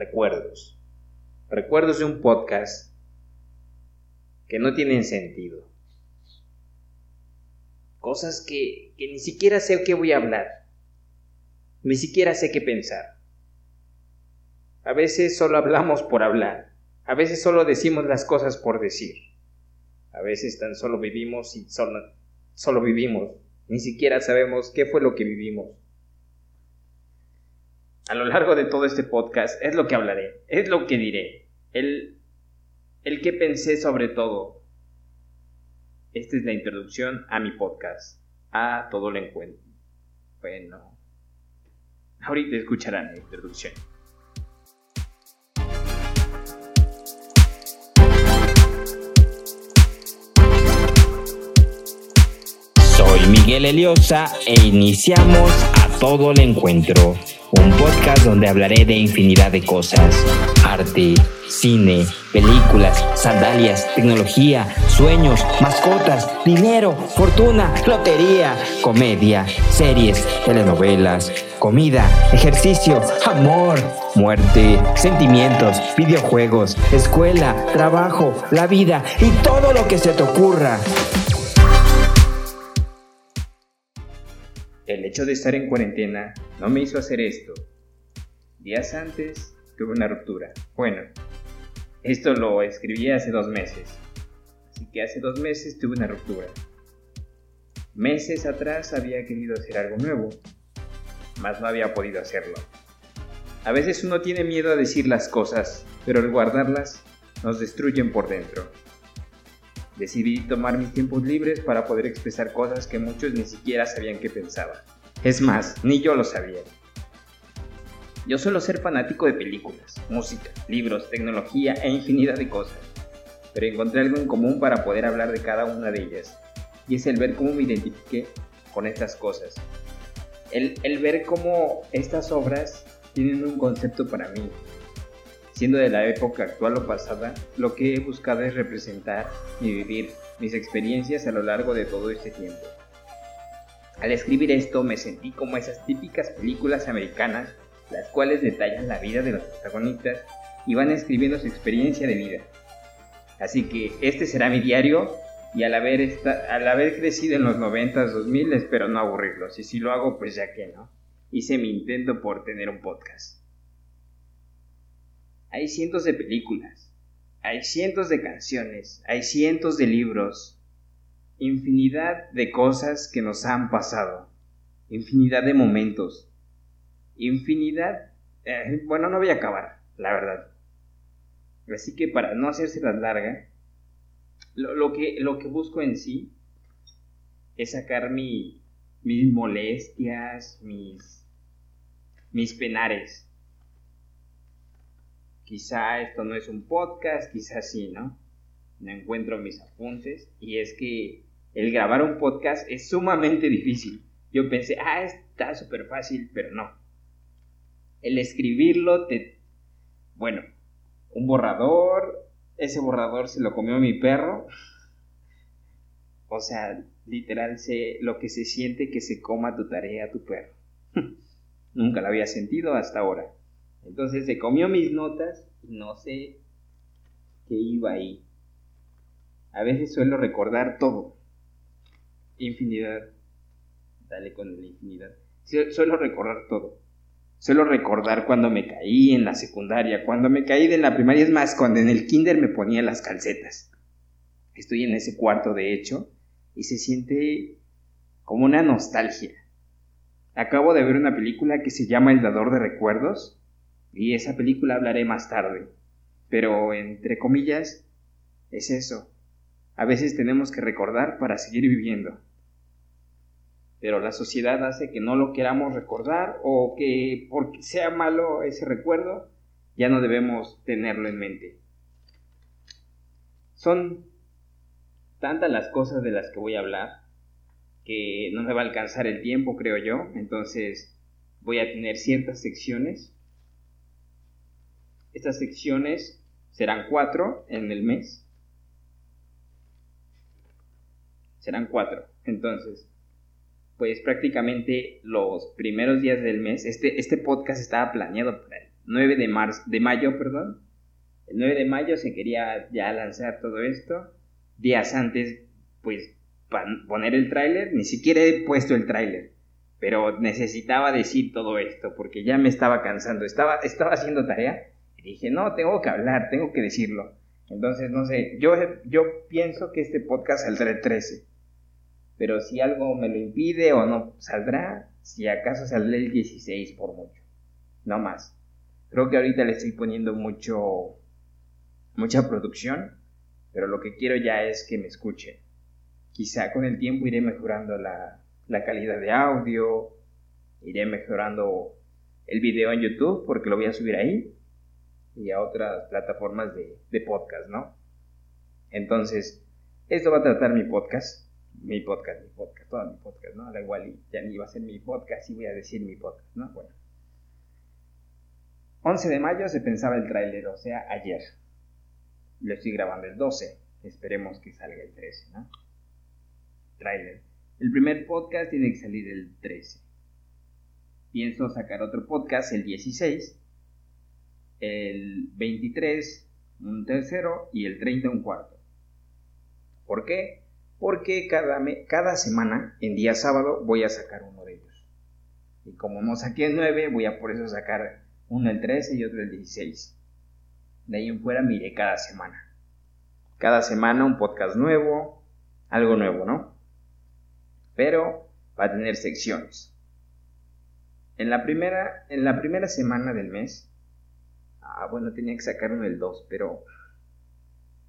recuerdos. Recuerdos de un podcast que no tienen sentido. Cosas que, que ni siquiera sé qué voy a hablar. Ni siquiera sé qué pensar. A veces solo hablamos por hablar. A veces solo decimos las cosas por decir. A veces tan solo vivimos y solo, solo vivimos. Ni siquiera sabemos qué fue lo que vivimos. A lo largo de todo este podcast es lo que hablaré, es lo que diré, el, el que pensé sobre todo. Esta es la introducción a mi podcast, a todo lo encuentro. Bueno, ahorita escucharán la introducción. Soy Miguel Eliosa e iniciamos a todo el encuentro, un podcast donde hablaré de infinidad de cosas, arte, cine, películas, sandalias, tecnología, sueños, mascotas, dinero, fortuna, lotería, comedia, series, telenovelas, comida, ejercicio, amor, muerte, sentimientos, videojuegos, escuela, trabajo, la vida y todo lo que se te ocurra. El hecho de estar en cuarentena no me hizo hacer esto. Días antes tuve una ruptura. Bueno, esto lo escribí hace dos meses. Así que hace dos meses tuve una ruptura. Meses atrás había querido hacer algo nuevo, mas no había podido hacerlo. A veces uno tiene miedo a decir las cosas, pero al guardarlas nos destruyen por dentro. Decidí tomar mis tiempos libres para poder expresar cosas que muchos ni siquiera sabían que pensaba. Es más, ni yo lo sabía. Yo suelo ser fanático de películas, música, libros, tecnología e infinidad de cosas, pero encontré algo en común para poder hablar de cada una de ellas, y es el ver cómo me identifiqué con estas cosas. El, el ver cómo estas obras tienen un concepto para mí, Siendo de la época actual o pasada, lo que he buscado es representar y vivir mis experiencias a lo largo de todo este tiempo. Al escribir esto me sentí como esas típicas películas americanas, las cuales detallan la vida de los protagonistas y van escribiendo su experiencia de vida. Así que este será mi diario y al haber, esta, al haber crecido en los 90s, 2000 espero no aburrirlos y si lo hago pues ya que no. Hice mi intento por tener un podcast. Hay cientos de películas, hay cientos de canciones, hay cientos de libros, infinidad de cosas que nos han pasado, infinidad de momentos, infinidad... Eh, bueno, no voy a acabar, la verdad. Así que para no hacerse las larga, lo, que, lo que busco en sí es sacar mi, mis molestias, mis, mis penares quizá esto no es un podcast, quizá sí, ¿no? No encuentro mis apuntes y es que el grabar un podcast es sumamente difícil. Yo pensé, ah, está súper fácil, pero no. El escribirlo te... Bueno, un borrador, ese borrador se lo comió mi perro. O sea, literal lo que se siente que se coma tu tarea tu perro. Nunca lo había sentido hasta ahora. Entonces se comió mis notas y no sé qué iba ahí. A veces suelo recordar todo. Infinidad. Dale con la infinidad. Suelo recordar todo. Suelo recordar cuando me caí en la secundaria, cuando me caí de la primaria, es más, cuando en el kinder me ponía las calcetas. Estoy en ese cuarto, de hecho, y se siente como una nostalgia. Acabo de ver una película que se llama El Dador de Recuerdos, y esa película hablaré más tarde. Pero, entre comillas, es eso. A veces tenemos que recordar para seguir viviendo. Pero la sociedad hace que no lo queramos recordar o que porque sea malo ese recuerdo, ya no debemos tenerlo en mente. Son tantas las cosas de las que voy a hablar que no me va a alcanzar el tiempo, creo yo. Entonces voy a tener ciertas secciones estas secciones serán cuatro en el mes. Serán cuatro. Entonces, pues prácticamente los primeros días del mes, este, este podcast estaba planeado para el 9 de, marzo, de mayo, perdón. El 9 de mayo se quería ya lanzar todo esto. Días antes, pues, poner el tráiler, ni siquiera he puesto el tráiler. Pero necesitaba decir todo esto porque ya me estaba cansando. Estaba, estaba haciendo tarea y dije, no, tengo que hablar, tengo que decirlo. Entonces, no sé, yo, yo pienso que este podcast saldrá el 13. Pero si algo me lo impide o no, saldrá, si acaso saldrá el 16 por mucho. No más. Creo que ahorita le estoy poniendo mucho, mucha producción, pero lo que quiero ya es que me escuchen. Quizá con el tiempo iré mejorando la, la calidad de audio, iré mejorando el video en YouTube porque lo voy a subir ahí y a otras plataformas de, de podcast, ¿no? Entonces, esto va a tratar mi podcast, mi podcast, mi podcast, todo mi podcast, ¿no? Da igual, ya ni va a ser mi podcast y voy a decir mi podcast, ¿no? Bueno. 11 de mayo se pensaba el tráiler, o sea, ayer. Lo estoy grabando el 12, esperemos que salga el 13, ¿no? Tráiler. El primer podcast tiene que salir el 13. Pienso sacar otro podcast el 16, el 23 un tercero y el 30 un cuarto. ¿Por qué? Porque cada, cada semana, en día sábado, voy a sacar uno de ellos. Y como no saqué el 9, voy a por eso sacar uno el 13 y otro el 16. De ahí en fuera miré cada semana. Cada semana un podcast nuevo, algo nuevo, ¿no? Pero va a tener secciones. En la primera, en la primera semana del mes, ah, bueno, tenía que sacar uno el 2, pero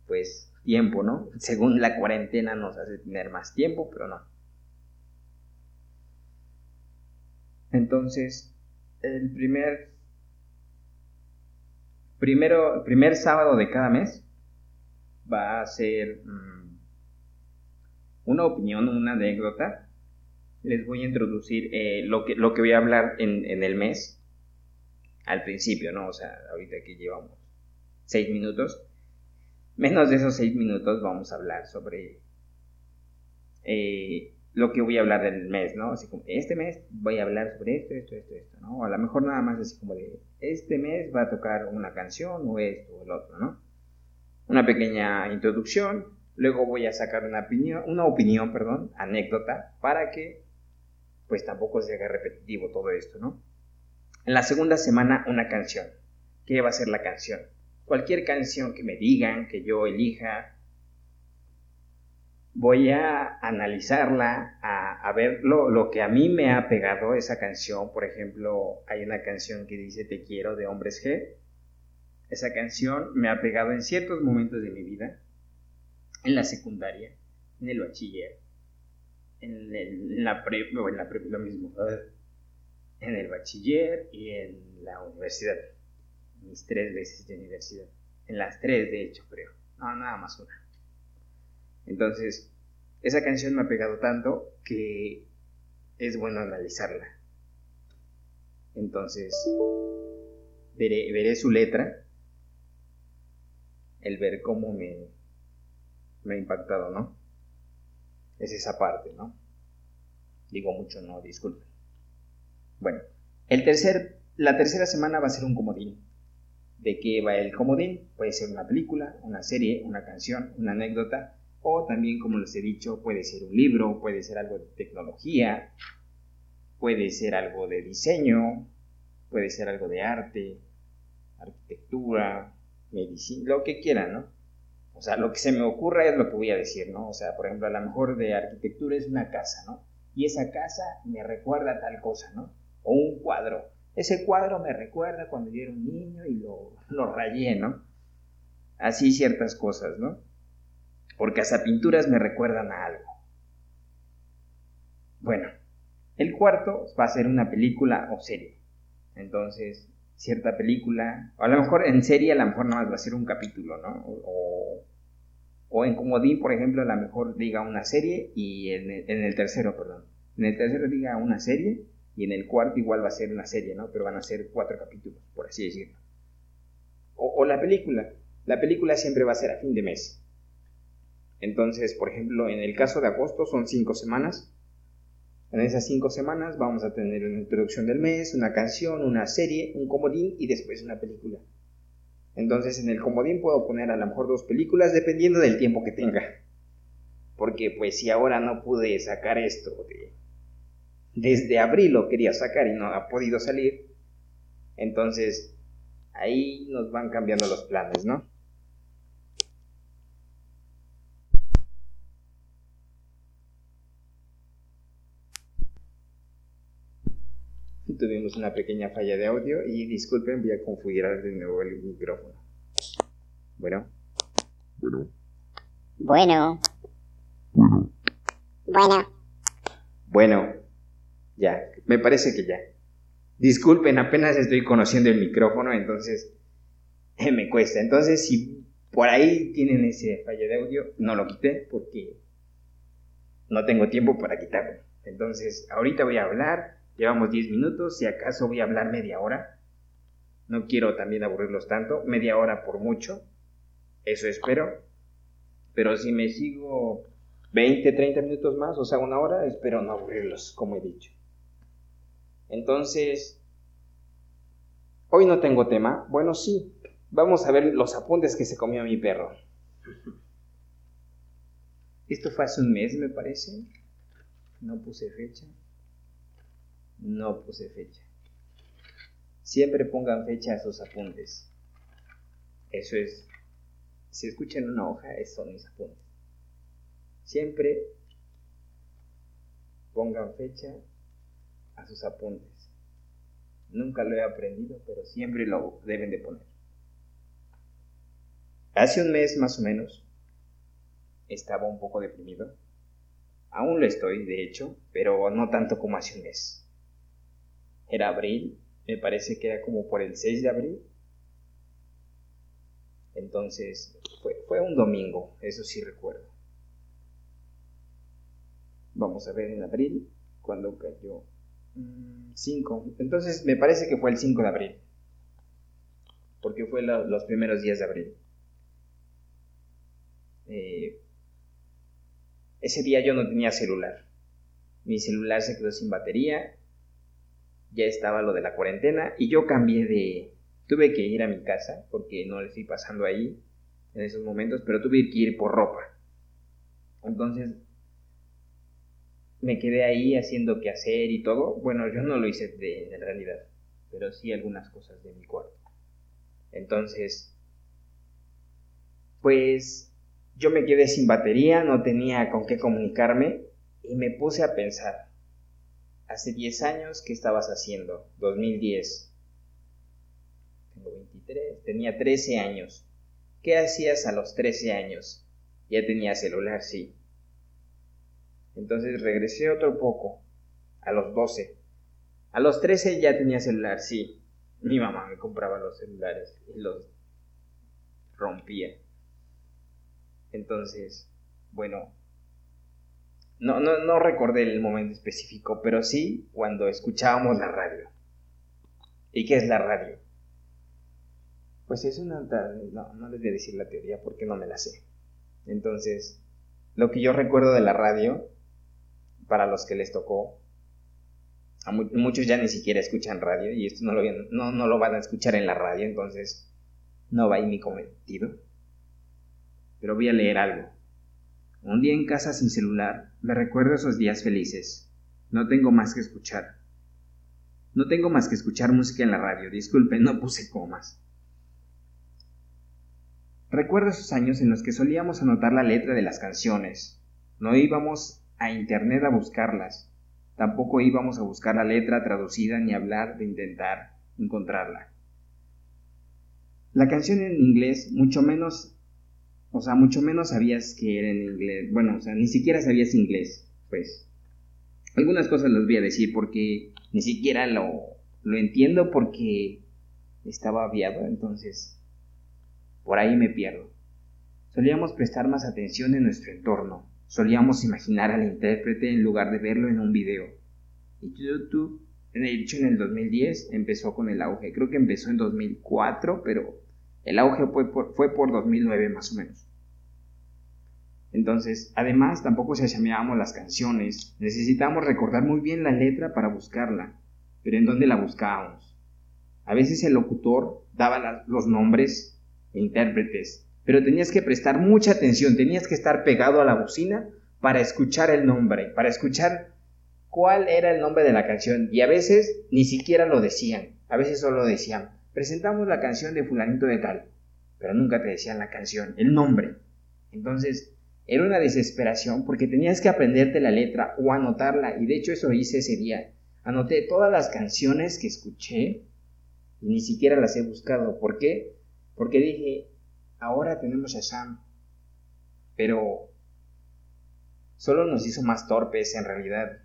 pues tiempo, ¿no? Según la cuarentena nos hace tener más tiempo, pero no. Entonces, el primer primero, primer sábado de cada mes va a ser mm, una opinión, una anécdota. Les voy a introducir eh, lo, que, lo que voy a hablar en, el mes al principio, ¿no? O sea, ahorita que llevamos seis minutos. Menos de esos seis minutos vamos a hablar sobre eh, lo que voy a hablar del mes, ¿no? Así como, este mes voy a hablar sobre esto, esto, esto, esto, ¿no? O a lo mejor nada más así como de, este mes va a tocar una canción o esto o el otro, ¿no? Una pequeña introducción, luego voy a sacar una opinión, una opinión, perdón, anécdota, para que pues tampoco se haga repetitivo todo esto, ¿no? En la segunda semana una canción. ¿Qué va a ser la canción? Cualquier canción que me digan, que yo elija, voy a analizarla, a, ver lo, que a mí me ha pegado esa canción. Por ejemplo, hay una canción que dice Te quiero de Hombres G. Esa canción me ha pegado en ciertos momentos de mi vida, en la secundaria, en el bachiller, en, la pre, en la lo mismo, en el bachiller y en la universidad. Mis tres veces de universidad. En las tres, de hecho, creo. No, nada más una. Entonces, esa canción me ha pegado tanto que es bueno analizarla. Entonces, veré, su letra, el ver cómo me, me ha impactado, ¿no? Es esa parte, ¿no? Digo mucho, no, disculpen. Bueno, el tercer, la tercera semana va a ser un comodín. ¿De qué va el comodín? Puede ser una película, una serie, una canción, una anécdota o también, como les he dicho, puede ser un libro, puede ser algo de tecnología, puede ser algo de diseño, puede ser algo de arte, arquitectura, medicina, lo que quieran, ¿no? O sea, lo que se me ocurra es lo que voy a decir, ¿no? O sea, por ejemplo, a lo mejor de arquitectura es una casa, ¿no? Y esa casa me recuerda a tal cosa, ¿no? O un cuadro. Ese cuadro me recuerda cuando yo era un niño y lo, lo rayé, ¿no? Así ciertas cosas, ¿no? porque hasta pinturas me recuerdan a algo. Bueno, el cuarto va a ser una película o serie. Entonces, cierta película, o a lo mejor en serie a lo mejor nada más va a ser un capítulo, ¿no? O, o en comodín, por ejemplo, a lo mejor diga una serie y en el, en el tercero, perdón. En el tercero diga una serie y en el cuarto igual va a ser una serie, ¿no? Pero van a ser cuatro capítulos, por así decirlo. O, o la película. La película siempre va a ser a fin de mes. Entonces, por ejemplo, en el caso de agosto son cinco semanas. En esas cinco semanas vamos a tener una introducción del mes, una canción, una serie, un comodín y después una película. Entonces en el comodín puedo poner a lo mejor dos películas dependiendo del tiempo que tenga. Porque pues si ahora no pude sacar esto de... Desde abril lo quería sacar y no ha podido salir. Entonces ahí nos van cambiando los planes, ¿no? Tuvimos una pequeña falla de audio y disculpen, voy a configurar de nuevo el micrófono. Bueno. Bueno. Bueno. Bueno. Bueno. Ya, me parece que ya. Disculpen, apenas estoy conociendo el micrófono, entonces me cuesta. Entonces, si por ahí tienen ese falla de audio, no lo quité porque no tengo tiempo para quitarlo. Entonces, ahorita voy a hablar Llevamos 10 minutos, si acaso voy a hablar media hora. No quiero también aburrirlos tanto, media hora por mucho. Eso espero. Pero si me sigo 20, 30 minutos más, o sea, una hora, espero no aburrirlos, como he dicho. Entonces, hoy no tengo tema. Bueno, sí, vamos a ver los apuntes que se comió mi perro. Esto fue hace un mes, me parece. No puse fecha. No puse fecha. Siempre pongan fecha a sus apuntes. Eso es. Si escuchan una hoja, esos son mis apuntes. Siempre pongan fecha a sus apuntes. Nunca lo he aprendido, pero siempre lo deben de poner. Hace un mes más o menos estaba un poco deprimido. Aún lo estoy, de hecho, pero no tanto como hace un mes era abril, me parece que era como por el 6 de abril. Entonces, fue, un domingo, eso sí recuerdo. Vamos a ver en abril, cuando cayó 5. Mm, Entonces, me parece que fue el 5 de abril. Porque fue los primeros días de abril. Eh, ese día yo no tenía celular. Mi celular se quedó sin batería ya estaba lo de la cuarentena y yo cambié de... Tuve que ir a mi casa porque no le estoy pasando ahí en esos momentos, pero tuve que ir por ropa. Entonces me quedé ahí haciendo qué hacer y todo. Bueno, yo no lo hice de, en realidad, pero sí algunas cosas de mi cuarto. Entonces, pues yo me quedé sin batería, no tenía con qué comunicarme y me puse a pensar, Hace 10 años, ¿qué estabas haciendo? 2010. Tengo 23. Tenía 13 años. ¿Qué hacías a los 13 años? Ya tenía celular, sí. Entonces regresé otro poco. A los 12. A los 13 ya tenía celular, sí. Mi mamá me compraba los celulares y los rompía. Entonces, bueno, no, no, no recordé el momento específico, pero sí cuando escuchábamos la radio. ¿Y qué es la radio? Pues es una... No, no les voy a decir la teoría porque no me la sé. Entonces, lo que yo recuerdo de la radio, para los que les tocó, muchos ya ni siquiera escuchan radio y esto no lo, no, no lo van a escuchar en la radio, entonces no va ahí mi cometido. Pero voy a leer algo. Un día en casa sin celular, me recuerdo esos días felices. No tengo más que escuchar. No tengo más que escuchar música en la radio, disculpen, no puse comas. Recuerdo esos años en los que solíamos anotar la letra de las canciones. No íbamos a internet a buscarlas. Tampoco íbamos a buscar la letra traducida ni hablar de intentar encontrarla. La canción en inglés mucho menos o sea, mucho menos sabías que era en inglés. Bueno, o sea, ni siquiera sabías inglés, pues. Algunas cosas las voy a decir porque ni siquiera lo, lo entiendo porque estaba aviado, entonces por ahí me pierdo. Solíamos prestar más atención en nuestro entorno, solíamos imaginar al intérprete en lugar de verlo en un video. Y YouTube, de hecho en el 2010 empezó con el auge, creo que empezó en 2004, pero el auge fue por, fue por 2009 más o menos. Entonces, además, tampoco se llamábamos las canciones. Necesitábamos recordar muy bien la letra para buscarla. Pero ¿en dónde la buscábamos? A veces el locutor daba los nombres e intérpretes, pero tenías que prestar mucha atención, tenías que estar pegado a la bocina para escuchar el nombre, para escuchar cuál era el nombre de la canción. Y a veces ni siquiera lo decían, a veces solo decían, presentamos la canción de fulanito de tal, pero nunca te decían la canción, el nombre. Entonces, era una desesperación porque tenías que aprenderte la letra o anotarla, y de hecho eso hice ese día. Anoté todas las canciones que escuché y ni siquiera las he buscado. ¿Por qué? Porque dije, ahora tenemos a Sam, pero solo nos hizo más torpes en realidad.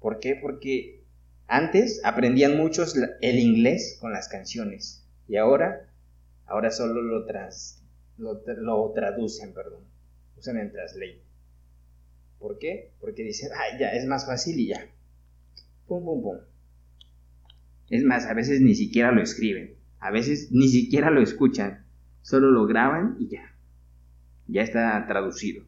¿Por qué? Porque antes aprendían muchos el inglés con las canciones y ahora, ahora solo lo, tras, lo, lo traducen, perdón, usan el translate. ¿Por qué? Porque dicen, ay, ya, es más fácil y ya. Pum, pum, pum. Es más, a veces ni siquiera lo escriben, a veces ni siquiera lo escuchan, solo lo graban y ya. Ya está traducido.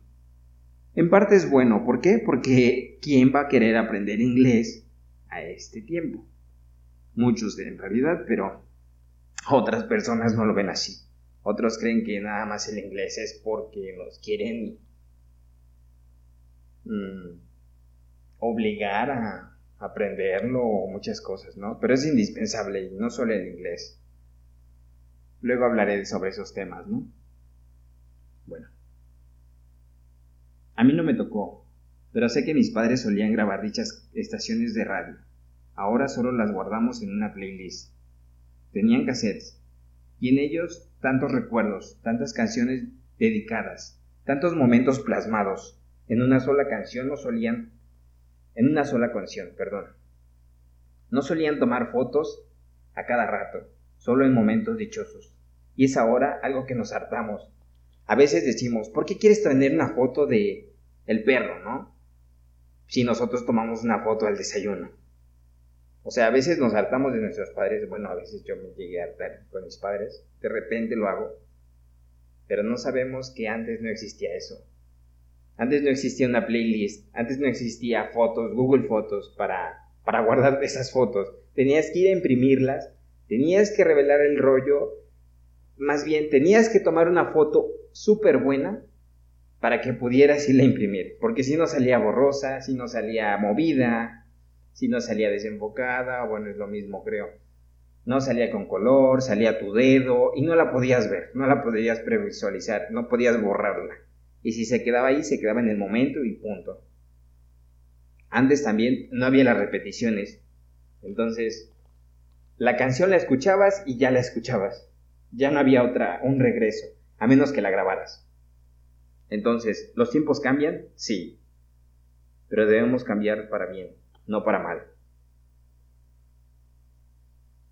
En parte es bueno, ¿por qué? Porque ¿quién va a querer aprender inglés a este tiempo? Muchos en realidad, pero otras personas no lo ven así. Otros creen que nada más el inglés es porque nos quieren mm, obligar a aprenderlo o muchas cosas, ¿no? Pero es indispensable y no solo el inglés. Luego hablaré sobre esos temas, ¿no? Bueno. A mí no me tocó, pero sé que mis padres solían grabar dichas estaciones de radio. Ahora solo las guardamos en una playlist. Tenían cassettes, y en ellos tantos recuerdos, tantas canciones dedicadas, tantos momentos plasmados. En una sola canción no solían en una sola canción, perdón. No solían tomar fotos a cada rato, solo en momentos dichosos. Y es ahora algo que nos hartamos. A veces decimos, ¿por qué quieres tener una foto de el perro, no? Si nosotros tomamos una foto al desayuno. O sea, a veces nos hartamos de nuestros padres. Bueno, a veces yo me llegué a hartar con mis padres. De repente lo hago. Pero no sabemos que antes no existía eso. Antes no existía una playlist, antes no existía fotos, Google Fotos para, para guardar esas fotos. Tenías que ir a imprimirlas, tenías que revelar el rollo, más bien tenías que tomar una foto súper buena para que pudieras irla a imprimir, porque si no salía borrosa, si no salía movida, si no salía desenfocada, bueno, es lo mismo creo. No salía con color, salía tu dedo y no la podías ver, no la podías previsualizar, no podías borrarla. Y si se quedaba ahí, se quedaba en el momento y punto. Antes también no había las repeticiones. Entonces, la canción la escuchabas y ya la escuchabas. Ya no había otra, un regreso, a menos que la grabaras. Entonces, ¿los tiempos cambian? Sí. Pero debemos cambiar para bien, no para mal.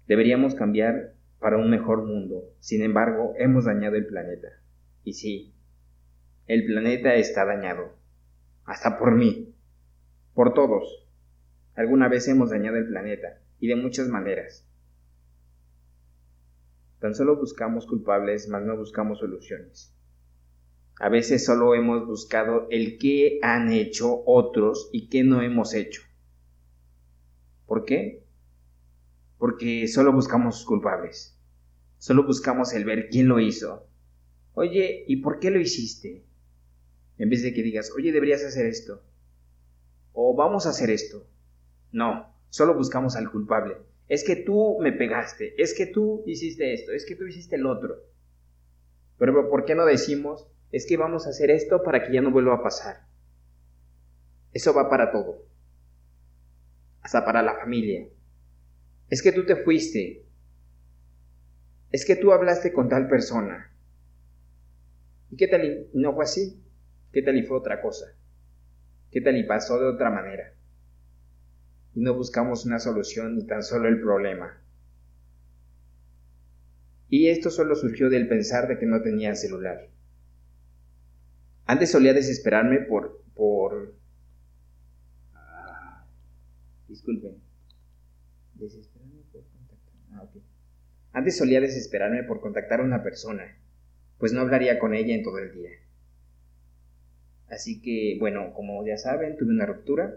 Deberíamos cambiar para un mejor mundo. Sin embargo, hemos dañado el planeta. Y sí, el planeta está dañado. Hasta por mí. Por todos. Alguna vez hemos dañado el planeta, y de muchas maneras. Tan solo buscamos culpables, mas no buscamos soluciones. A veces solo hemos buscado el qué han hecho otros y qué no hemos hecho. ¿Por qué? Porque solo buscamos culpables. Solo buscamos el ver quién lo hizo. Oye, ¿y por qué lo hiciste? En vez de que digas, oye, deberías hacer esto. O vamos a hacer esto. No, solo buscamos al culpable. Es que tú me pegaste, es que tú hiciste esto, es que tú hiciste el otro. Pero ¿por qué no decimos, es que vamos a hacer esto para que ya no vuelva a pasar? Eso va para todo. Hasta para la familia. Es que tú te fuiste. Es que tú hablaste con tal persona. ¿Y qué tal no fue así? ¿Qué tal y fue otra cosa? ¿Qué tal y pasó de otra manera? Y no buscamos una solución ni tan solo el problema. Y esto solo surgió del pensar de que no tenía celular. Antes solía desesperarme por... por... Ah, disculpen. Desesperarme por. Ah, Antes solía desesperarme por contactar a una persona, pues no hablaría con ella en todo el día. Así que, bueno, como ya saben, tuve una ruptura.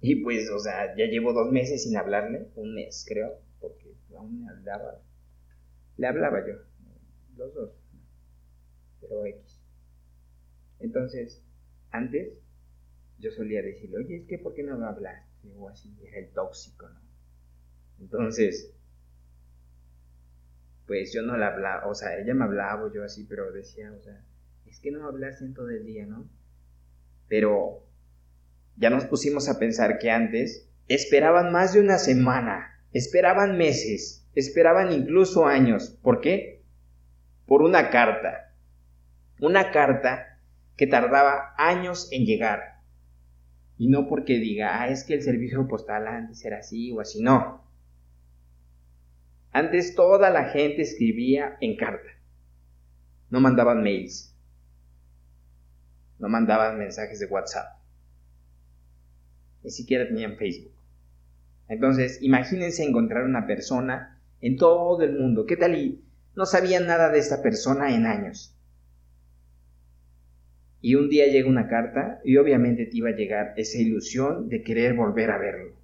Y pues, o sea, ya llevo dos meses sin hablarle, un mes creo, porque aún me hablaba. Le hablaba yo, los dos, pero X. Entonces, antes yo solía decirle, oye, es que ¿por qué no me hablaste? O así, era el tóxico, ¿no? Entonces, pues yo no la hablaba, o sea, ella me hablaba, yo así, pero decía, o sea, es que no me hablaste en todo el día, ¿no? Pero ya nos pusimos a pensar que antes esperaban más de una semana, esperaban meses, esperaban incluso años. ¿Por qué? Por una carta. Una carta que tardaba años en llegar. Y no porque diga, ah, es que el servicio postal antes era así o así, no. Antes toda la gente escribía en carta. No mandaban mails. No mandaban mensajes de WhatsApp. Ni siquiera tenían Facebook. Entonces, imagínense encontrar una persona en todo el mundo. ¿Qué tal y no sabían nada de esta persona en años? Y un día llega una carta y obviamente te iba a llegar esa ilusión de querer volver a verlo.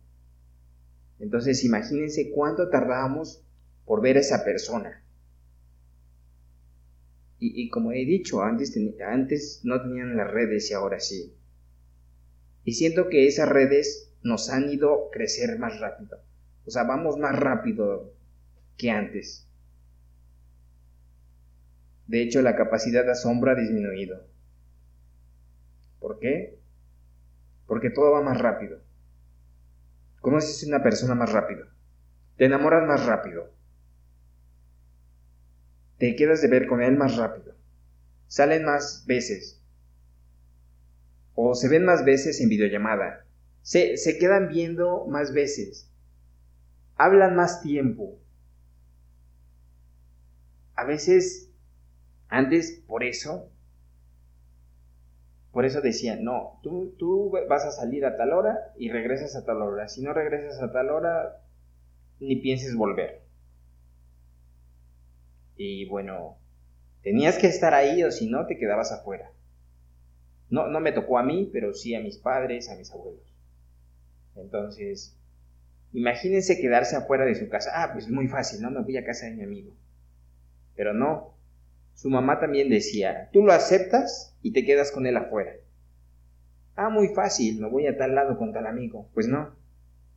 Entonces imagínense cuánto tardábamos por ver a esa persona. Y, como he dicho, antes, antes no tenían las redes y ahora sí. Y siento que esas redes nos han ido crecer más rápido. O sea, vamos más rápido que antes. De hecho, la capacidad de asombro ha disminuido. ¿Por qué? Porque todo va más rápido. Conoces a una persona más rápido. Te enamoras más rápido te quedas de ver con él más rápido. Salen más veces. O se ven más veces en videollamada. Se, se quedan viendo más veces. Hablan más tiempo. A veces, antes, por eso, por eso decían, no, tú, tú vas a salir a tal hora y regresas a tal hora. Si no regresas a tal hora, ni pienses volver. Y bueno, tenías que estar ahí o si no te quedabas afuera. No, no me tocó a mí, pero sí a mis padres, a mis abuelos. Entonces, imagínense quedarse afuera de su casa. Ah, pues muy fácil, ¿no? Me voy a casa de mi amigo. Pero no. Su mamá también decía, tú lo aceptas y te quedas con él afuera. Ah, muy fácil, me voy a tal lado con tal amigo. Pues no.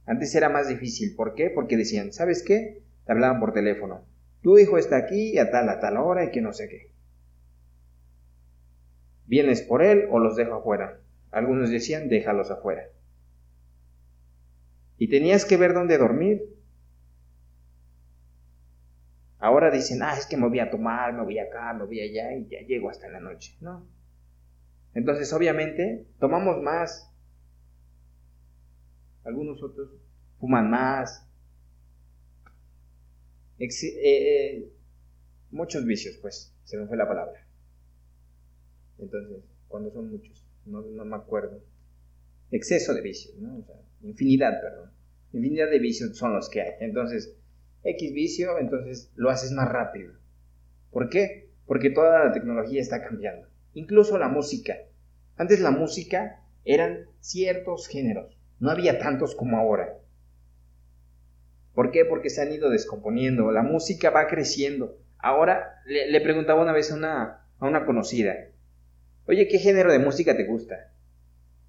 Antes era más difícil. ¿Por qué? Porque decían, ¿sabes qué? Te hablaban por teléfono. Tu hijo está aquí a tal a tal hora y que no sé qué. ¿Vienes por él o los dejo afuera? Algunos decían, déjalos afuera. Y tenías que ver dónde dormir. Ahora dicen, ah, es que me voy a tomar, me voy acá, me voy allá y ya llego hasta la noche. No. Entonces, obviamente, tomamos más. Algunos otros fuman más, eh, eh, muchos vicios, pues, se me fue la palabra. Entonces, cuando son muchos, no, me acuerdo. Exceso de vicios, ¿no? Infinidad, perdón. Infinidad de vicios son los que hay. Entonces, X vicio, entonces lo haces más rápido. ¿Por qué? Porque toda la tecnología está cambiando. Incluso la música. Antes la música eran ciertos géneros. No había tantos como ahora. ¿Por qué? Porque se han ido descomponiendo, la música va creciendo. Ahora le, preguntaba una vez a una, a una conocida, oye, ¿qué género de música te gusta?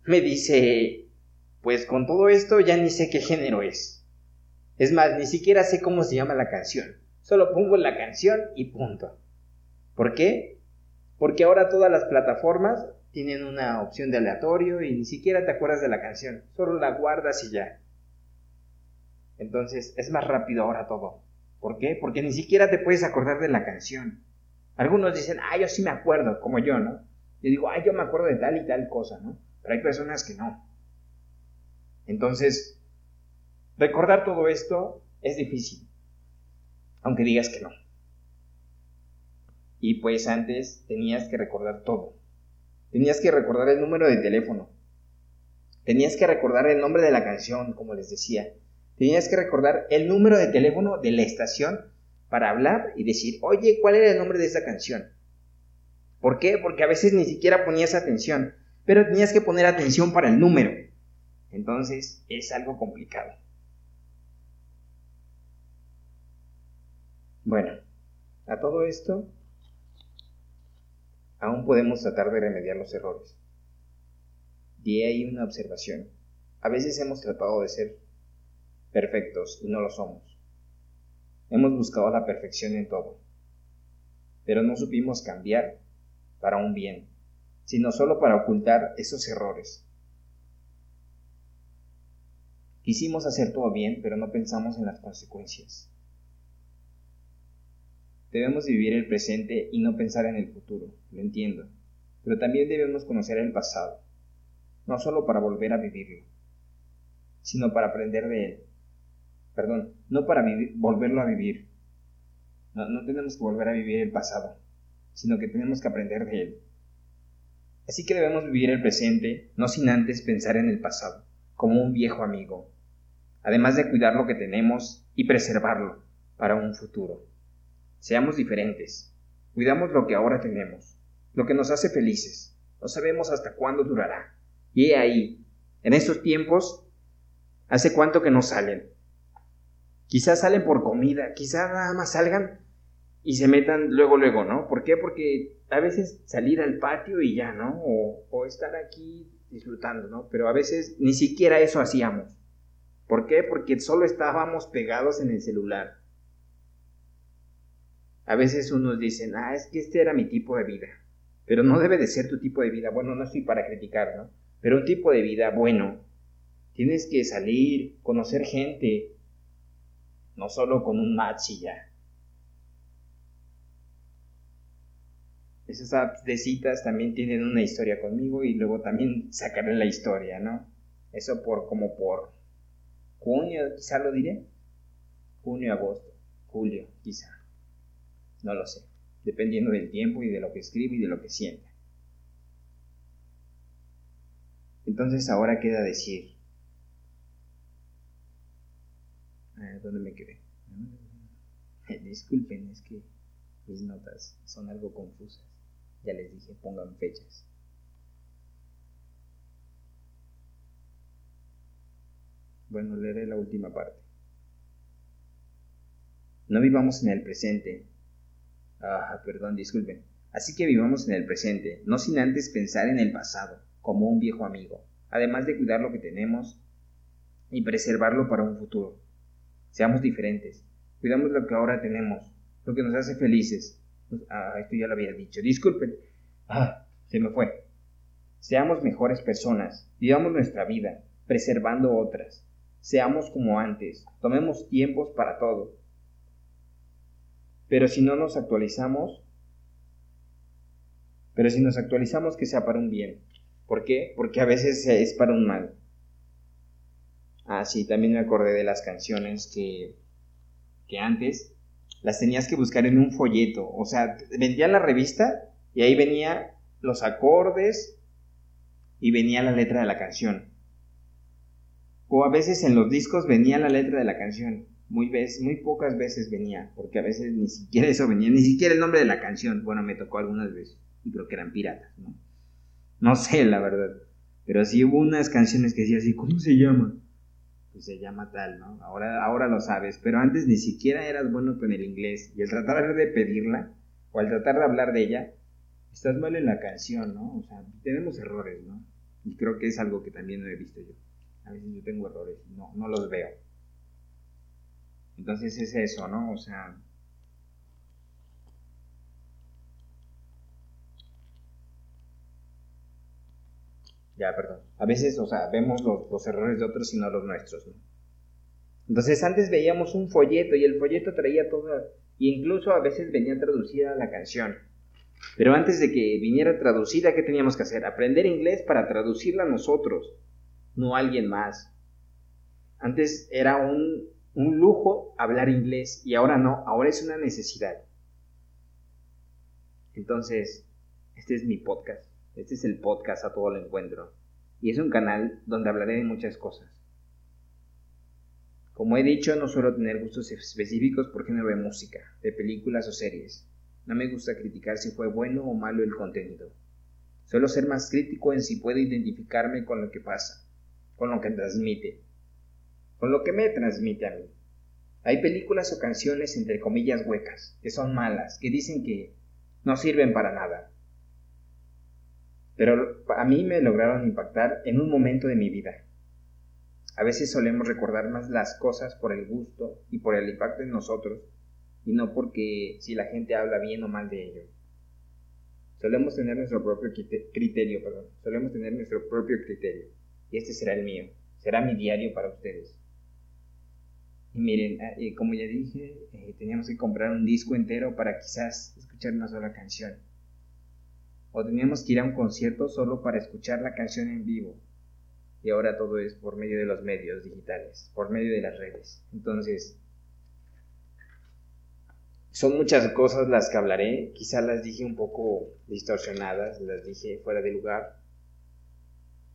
Me dice, pues con todo esto ya ni sé qué género es. Es más, ni siquiera sé cómo se llama la canción. Solo pongo la canción y punto. ¿Por qué? Porque ahora todas las plataformas tienen una opción de aleatorio y ni siquiera te acuerdas de la canción. Solo la guardas y ya. Entonces es más rápido ahora todo. ¿Por qué? Porque ni siquiera te puedes acordar de la canción. Algunos dicen, ah, yo sí me acuerdo, como yo, ¿no? Yo digo, ah, yo me acuerdo de tal y tal cosa, ¿no? Pero hay personas que no. Entonces, recordar todo esto es difícil, aunque digas que no. Y pues antes tenías que recordar todo. Tenías que recordar el número de teléfono. Tenías que recordar el nombre de la canción, como les decía tenías que recordar el número de teléfono de la estación para hablar y decir, oye, ¿cuál era el nombre de esa canción? ¿Por qué? Porque a veces ni siquiera ponías atención, pero tenías que poner atención para el número. Entonces es algo complicado. Bueno, a todo esto aún podemos tratar de remediar los errores. Y ahí una observación. A veces hemos tratado de ser perfectos y no lo somos. Hemos buscado la perfección en todo, pero no supimos cambiar para un bien, sino solo para ocultar esos errores. Quisimos hacer todo bien, pero no pensamos en las consecuencias. Debemos vivir el presente y no pensar en el futuro, lo entiendo, pero también debemos conocer el pasado, no solo para volver a vivirlo, sino para aprender de él. Perdón, no para volverlo a vivir. No, no tenemos que volver a vivir el pasado, sino que tenemos que aprender de él. Así que debemos vivir el presente, no sin antes pensar en el pasado, como un viejo amigo, además de cuidar lo que tenemos y preservarlo para un futuro. Seamos diferentes, cuidamos lo que ahora tenemos, lo que nos hace felices, no sabemos hasta cuándo durará. Y he ahí, en estos tiempos, ¿hace cuánto que no salen? Quizás salen por comida, quizás nada más salgan y se metan luego, luego, ¿no? ¿Por qué? Porque a veces salir al patio y ya, ¿no? O, estar aquí disfrutando, ¿no? Pero a veces ni siquiera eso hacíamos. ¿Por qué? Porque solo estábamos pegados en el celular. A veces unos dicen, ah, es que este era mi tipo de vida. Pero no debe de ser tu tipo de vida. Bueno, no estoy para criticar, ¿no? Pero un tipo de vida bueno. Tienes que salir, conocer gente. No solo con un match y ya. Esas apps de citas también tienen una historia conmigo y luego también sacaré la historia, ¿no? Eso por como por junio, quizá lo diré. Junio, agosto, julio, quizá. No lo sé. Dependiendo del tiempo y de lo que escribo y de lo que sienta. Entonces ahora queda decir. ¿Dónde me quedé? Disculpen, es que mis notas son algo confusas. Ya les dije, pongan fechas. Bueno, leeré la última parte. No vivamos en el presente. Ah, perdón, disculpen. Así que vivamos en el presente, no sin antes pensar en el pasado, como un viejo amigo, además de cuidar lo que tenemos y preservarlo para un futuro. Seamos diferentes, cuidamos lo que ahora tenemos, lo que nos hace felices, ah, esto ya lo había dicho. Disculpen. Ah, se me fue. Seamos mejores personas. Vivamos nuestra vida, preservando otras. Seamos como antes. Tomemos tiempos para todo. Pero si no nos actualizamos, pero si nos actualizamos que sea para un bien. ¿Por qué? Porque a veces es para un mal. Ah, sí, también me acordé de las canciones que, que antes las tenías que buscar en un folleto. O sea, vendía la revista y ahí venía los acordes y venía la letra de la canción. O a veces en los discos venía la letra de la canción. Muy, veces, muy pocas veces venía, porque a veces ni siquiera eso venía, ni siquiera el nombre de la canción. Bueno, me tocó algunas veces y creo que eran piratas, ¿no? No sé, la verdad. Pero sí hubo unas canciones que decía así, ¿cómo se llama? Pues, se llama tal, ¿no? Ahora, ahora lo sabes, pero antes ni siquiera eras bueno con el inglés y al tratar de pedirla o al tratar de hablar de ella, estás mal en la canción, ¿no? O sea, tenemos errores, ¿no? Y creo que es algo que también no he visto yo. A veces yo tengo errores no, no los veo. Entonces es eso, ¿no? O sea, Ya, perdón. A veces, o sea, vemos los, errores de otros y no los nuestros. Entonces antes veíamos un folleto y el folleto traía todo, incluso a veces venía traducida la canción. Pero antes de que viniera traducida, ¿qué teníamos que hacer? Aprender inglés para traducirla nosotros, no alguien más. Antes era un, un lujo hablar inglés y ahora no, ahora es una necesidad. Entonces, este es mi podcast. Este es el podcast a todo lo encuentro. Y es un canal donde hablaré de muchas cosas. Como he dicho, no suelo tener gustos específicos por género de música, de películas o series. No me gusta criticar si fue bueno o malo el contenido. Suelo ser más crítico en si puedo identificarme con lo que pasa, con lo que transmite, con lo que me transmite a mí. Hay películas o canciones entre comillas huecas, que son malas, que dicen que no sirven para nada. Pero a mí me lograron impactar en un momento de mi vida. A veces solemos recordar más las cosas por el gusto y por el impacto en nosotros, y no porque si la gente habla bien o mal de ello. Solemos tener nuestro propio criterio, perdón. Solemos tener nuestro propio criterio. Y este será el mío. Será mi diario para ustedes. Y miren, ah, eh, como ya dije, eh, teníamos que comprar un disco entero para quizás escuchar una sola canción. O teníamos que ir a un concierto solo para escuchar la canción en vivo. Y ahora todo es por medio de los medios digitales, por medio de las redes. Entonces, son muchas cosas las que hablaré, quizás las dije un poco distorsionadas, las dije fuera de lugar.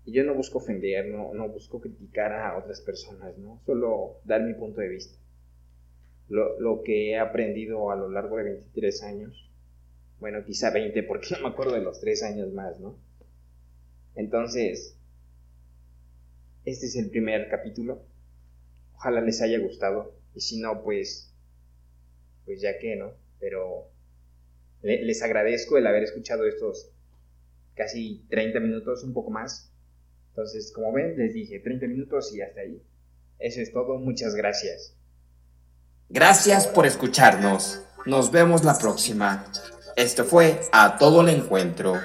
Y yo no busco ofender, no, no busco criticar a otras personas, ¿no? Solo dar mi punto de vista. Lo, lo, que he aprendido a lo largo de 23 años, bueno, quizá 20, porque no me acuerdo de los 3 años más, ¿no? Entonces, este es el primer capítulo. Ojalá les haya gustado. Y si no, pues pues ya que, ¿no? Pero les agradezco el haber escuchado estos casi 30 minutos, un poco más. Entonces, como ven, les dije 30 minutos y hasta ahí. Eso es todo, muchas gracias. Gracias por escucharnos. Nos vemos la próxima. Esto fue A Todo el Encuentro.